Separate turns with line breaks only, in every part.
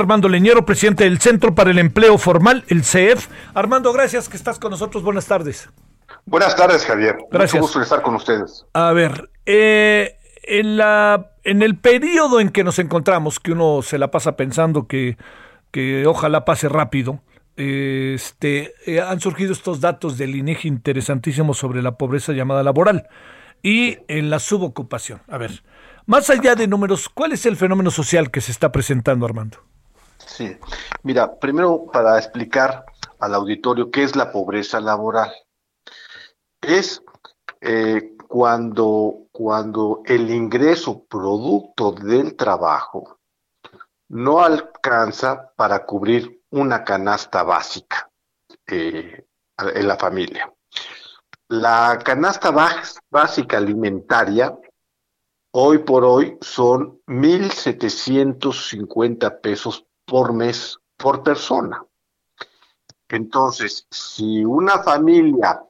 Armando Leñero, presidente del Centro para el Empleo Formal, el CEF. Armando, gracias que estás con nosotros. Buenas tardes.
Buenas tardes, Javier.
Gracias.
Mucho gusto estar con ustedes.
A ver, eh, en, la, en el periodo en que nos encontramos, que uno se la pasa pensando que, que ojalá pase rápido, este, eh, han surgido estos datos del INEGI interesantísimos sobre la pobreza llamada laboral y en la subocupación. A ver, más allá de números, ¿cuál es el fenómeno social que se está presentando, Armando?
Sí, mira, primero para explicar al auditorio qué es la pobreza laboral. Es eh, cuando, cuando el ingreso producto del trabajo no alcanza para cubrir una canasta básica eh, en la familia. La canasta básica alimentaria hoy por hoy son 1.750 pesos por por persona. Entonces, si una familia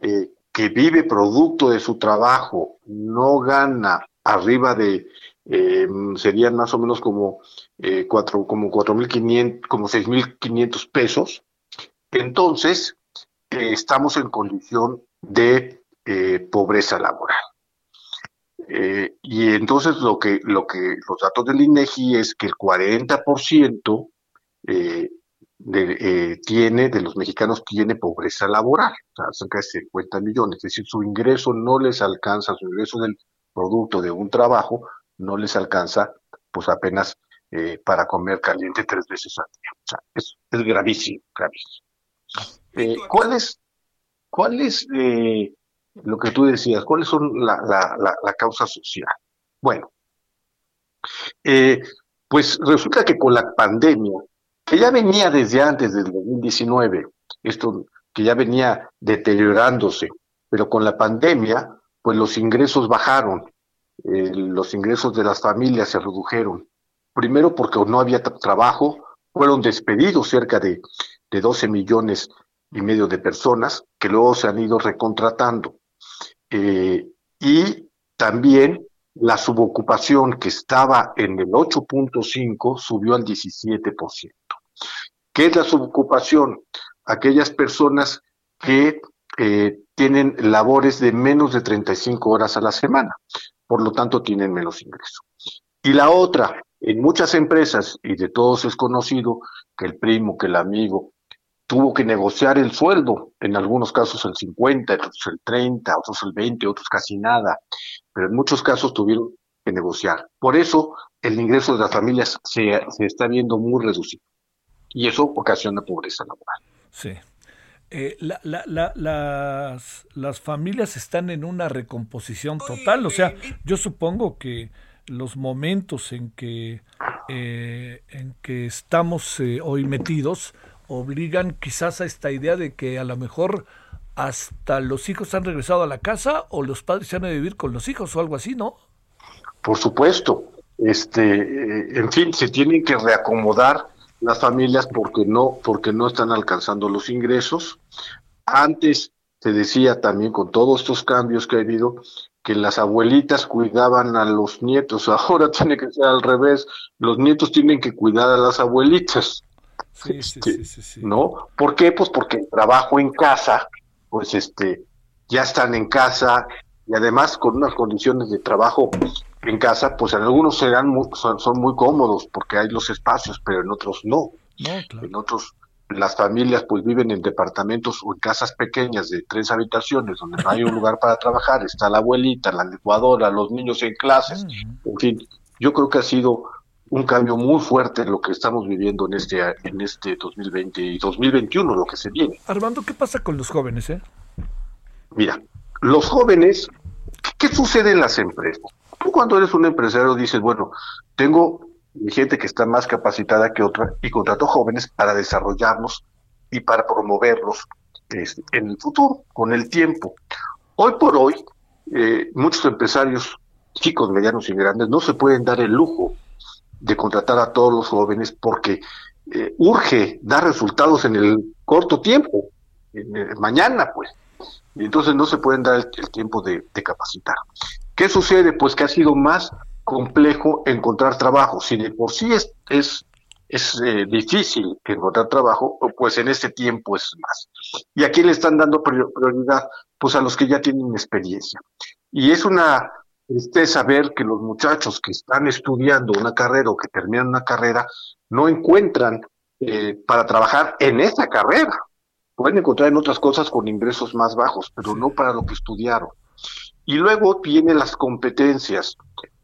eh, que vive producto de su trabajo no gana arriba de, eh, serían más o menos como eh, cuatro, como cuatro mil quinientos, como seis mil quinientos pesos, entonces eh, estamos en condición de pobreza laboral. Eh, y entonces lo que, lo que los datos del INEGI es que el 40% eh, de, eh, tiene, de los mexicanos tiene pobreza laboral, o sea, cerca de 50 millones, es decir, su ingreso no les alcanza, su ingreso del producto de un trabajo no les alcanza, pues apenas eh, para comer caliente tres veces al día. O sea, es, es gravísimo, gravísimo. Eh, ¿Cuál es, cuál es eh, lo que tú decías? ¿Cuáles son la, la, la, causa social? Bueno, eh, pues resulta que con la pandemia, que ya venía desde antes del 2019, esto que ya venía deteriorándose, pero con la pandemia, pues los ingresos bajaron, eh, los ingresos de las familias se redujeron. Primero porque no había tra trabajo, fueron despedidos cerca de, de 12 millones y medio de personas que luego se han ido recontratando. Eh, y también la subocupación que estaba en el 8.5 subió al 17%. ¿Qué es la subocupación? Aquellas personas que eh, tienen labores de menos de 35 horas a la semana, por lo tanto tienen menos ingreso. Y la otra, en muchas empresas, y de todos es conocido, que el primo, que el amigo, tuvo que negociar el sueldo, en algunos casos el 50, otros el 30, otros el 20, otros casi nada, pero en muchos casos tuvieron que negociar. Por eso el ingreso de las familias se, está viendo muy reducido y eso ocasiona pobreza laboral.
Sí. Eh, la, la, la, las, las familias están en una recomposición total, o sea, yo supongo que los momentos en que, eh, en que estamos eh, hoy metidos obligan quizás a esta idea de que a lo mejor hasta los hijos han regresado a la casa o los padres se han de vivir con los hijos o algo así, ¿no?
Por supuesto, este, en fin, se tienen que reacomodar las familias porque no, porque no están alcanzando los ingresos. Antes se decía también con todos estos cambios que ha habido que las abuelitas cuidaban a los nietos, ahora tiene que ser al revés, los nietos tienen que cuidar a las abuelitas.
Sí, sí, sí, sí, sí.
¿No? ¿Por qué? Pues porque el trabajo en casa, pues este, ya están en casa y además con unas condiciones de trabajo en casa, pues en algunos serán muy, son, son, muy cómodos porque hay los espacios, pero en otros no.
no claro.
En otros las familias pues viven en departamentos o en casas pequeñas de tres habitaciones donde no hay un lugar para trabajar, está la abuelita, la licuadora, los niños en clases, uh -huh. en fin, yo creo que ha sido un cambio muy fuerte en lo que estamos viviendo en este en este 2020 y 2021 lo que se viene.
Armando, ¿qué pasa con los jóvenes, eh?
Mira, los jóvenes, ¿qué sucede en las empresas? Tú cuando eres un empresario dices, bueno, tengo gente que está más capacitada que otra y contrato jóvenes para desarrollarlos y para promoverlos este, en el futuro, con el tiempo. Hoy por hoy, eh, muchos empresarios, chicos, medianos y grandes, no se pueden dar el lujo de contratar a todos los jóvenes porque eh, urge dar resultados en el corto tiempo, mañana pues. Y entonces no se pueden dar el, tiempo de, capacitar. ¿Qué sucede? Pues que ha sido más complejo encontrar trabajo. Si de por sí es, es, es eh, difícil encontrar trabajo, pues en este tiempo es más. ¿Y a quién le están dando prioridad? Pues a los que ya tienen experiencia. Y es una tristeza ver que los muchachos que están estudiando una carrera o que terminan una carrera no encuentran eh, para trabajar en esa carrera. Pueden encontrar en otras cosas con ingresos más bajos, pero no para lo que estudiaron. Y luego tienen las competencias.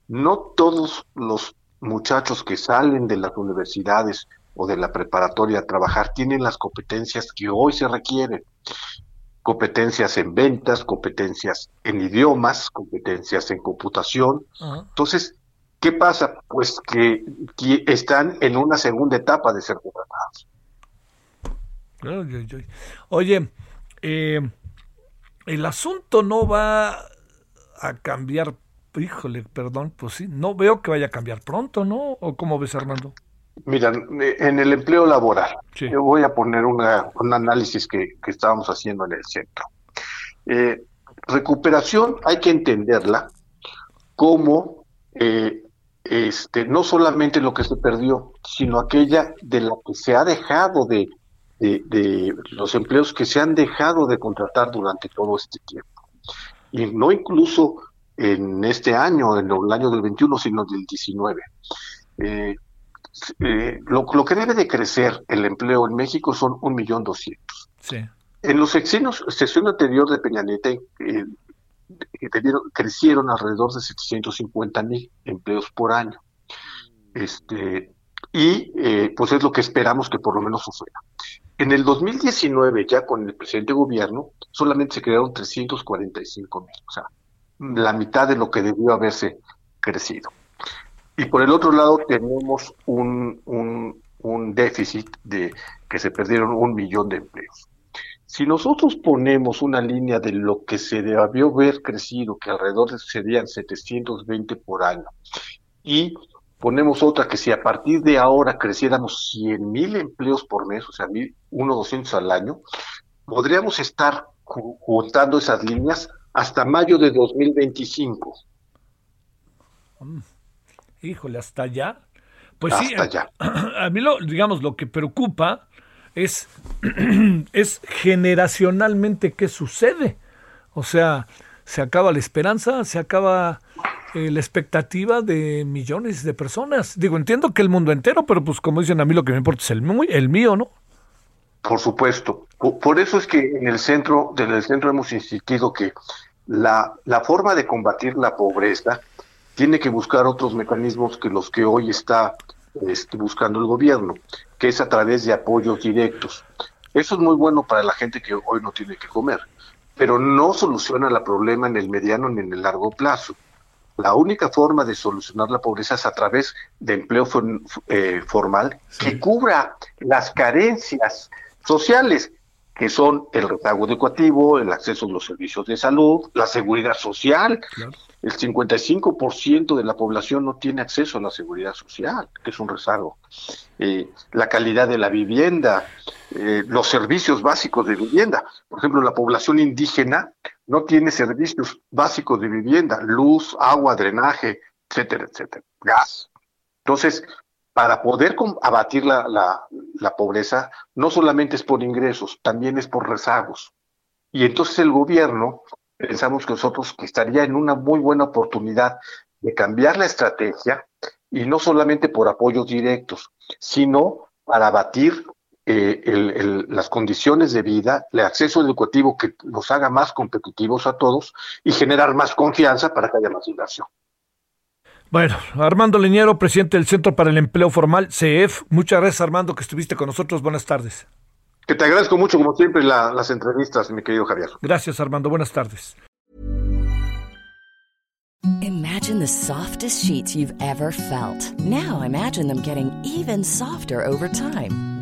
No todos los muchachos que salen de las universidades o de la preparatoria a trabajar tienen las competencias que hoy se requieren competencias en ventas, competencias en idiomas, competencias en computación. Entonces, ¿qué pasa? Pues que, están en una segunda etapa de ser contratados.
Oye, eh, el asunto no va a cambiar, híjole, perdón, pues sí, no veo que vaya a cambiar pronto, ¿no? ¿O cómo ves, Armando?
Mira, en el empleo laboral, yo voy a poner una, un análisis que, estábamos haciendo en el centro. Eh, recuperación hay que entenderla como eh, este, no solamente lo que se perdió, sino aquella de lo que se ha dejado de, de, los empleos que se han dejado de contratar durante todo este tiempo. Y no incluso en este año, en el año del 21, sino del 19. Eh, eh, lo, que debe de crecer el empleo en México son un millón doscientos. En los sexenios, sesión anterior de Peña Nieto eh, crecieron alrededor de 750 mil empleos por año. Este, y eh, pues es lo que esperamos que por lo menos suceda. En el 2019, ya con el presidente gobierno, solamente se crearon 345 mil, o sea, la mitad de lo que debió haberse crecido. Y por el otro lado tenemos un, un, déficit de que se perdieron un millón de empleos. Si nosotros ponemos una línea de lo que se debió haber crecido, que alrededor serían 720 por año, y ponemos otra que si a partir de ahora creciéramos 100 mil empleos por mes, o sea, 1.200 al año, podríamos estar juntando esas líneas hasta mayo de 2025
híjole, hasta allá. Pues sí, A, mí lo, digamos, lo que preocupa es, es generacionalmente qué sucede. O sea, se acaba la esperanza, se acaba eh, la expectativa de millones de personas. Digo, entiendo que el mundo entero, pero pues como dicen a mí lo que me importa es el, el mío, ¿no?
Por supuesto. Por eso es que en el centro, desde el centro hemos insistido que la, la forma de combatir la pobreza tiene que buscar otros mecanismos que los que hoy está este, buscando el gobierno, que es a través de apoyos directos. Eso es muy bueno para la gente que hoy no tiene que comer, pero no soluciona el problema en el mediano ni en el largo plazo. La única forma de solucionar la pobreza es a través de empleo eh, formal que cubra las carencias sociales, que son el rezago educativo, el acceso a los servicios de salud, la seguridad social, el 55% de la población no tiene acceso a la seguridad social, que es un rezago. Eh, la calidad de la vivienda, eh, los servicios básicos de vivienda. Por ejemplo, la población indígena no tiene servicios básicos de vivienda, luz, agua, drenaje, etcétera, etcétera, gas. Entonces, para poder abatir la, la, la pobreza, no solamente es por ingresos, también es por rezagos. Y entonces el gobierno pensamos que nosotros estaría en una muy buena oportunidad de cambiar la estrategia y no solamente por apoyos directos, sino para abatir eh, las condiciones de vida, el acceso educativo que nos haga más competitivos a todos y generar más confianza para que haya más inversión.
Bueno, Armando Leñero, presidente del Centro para el Empleo Formal, CEF. Muchas gracias, Armando, que estuviste con nosotros. Buenas tardes.
Que te agradezco mucho, como siempre, las entrevistas, mi querido Javier.
Gracias, Armando. Buenas tardes.
Imagine the softest sheets you've ever felt. Now imagine them getting even softer over time.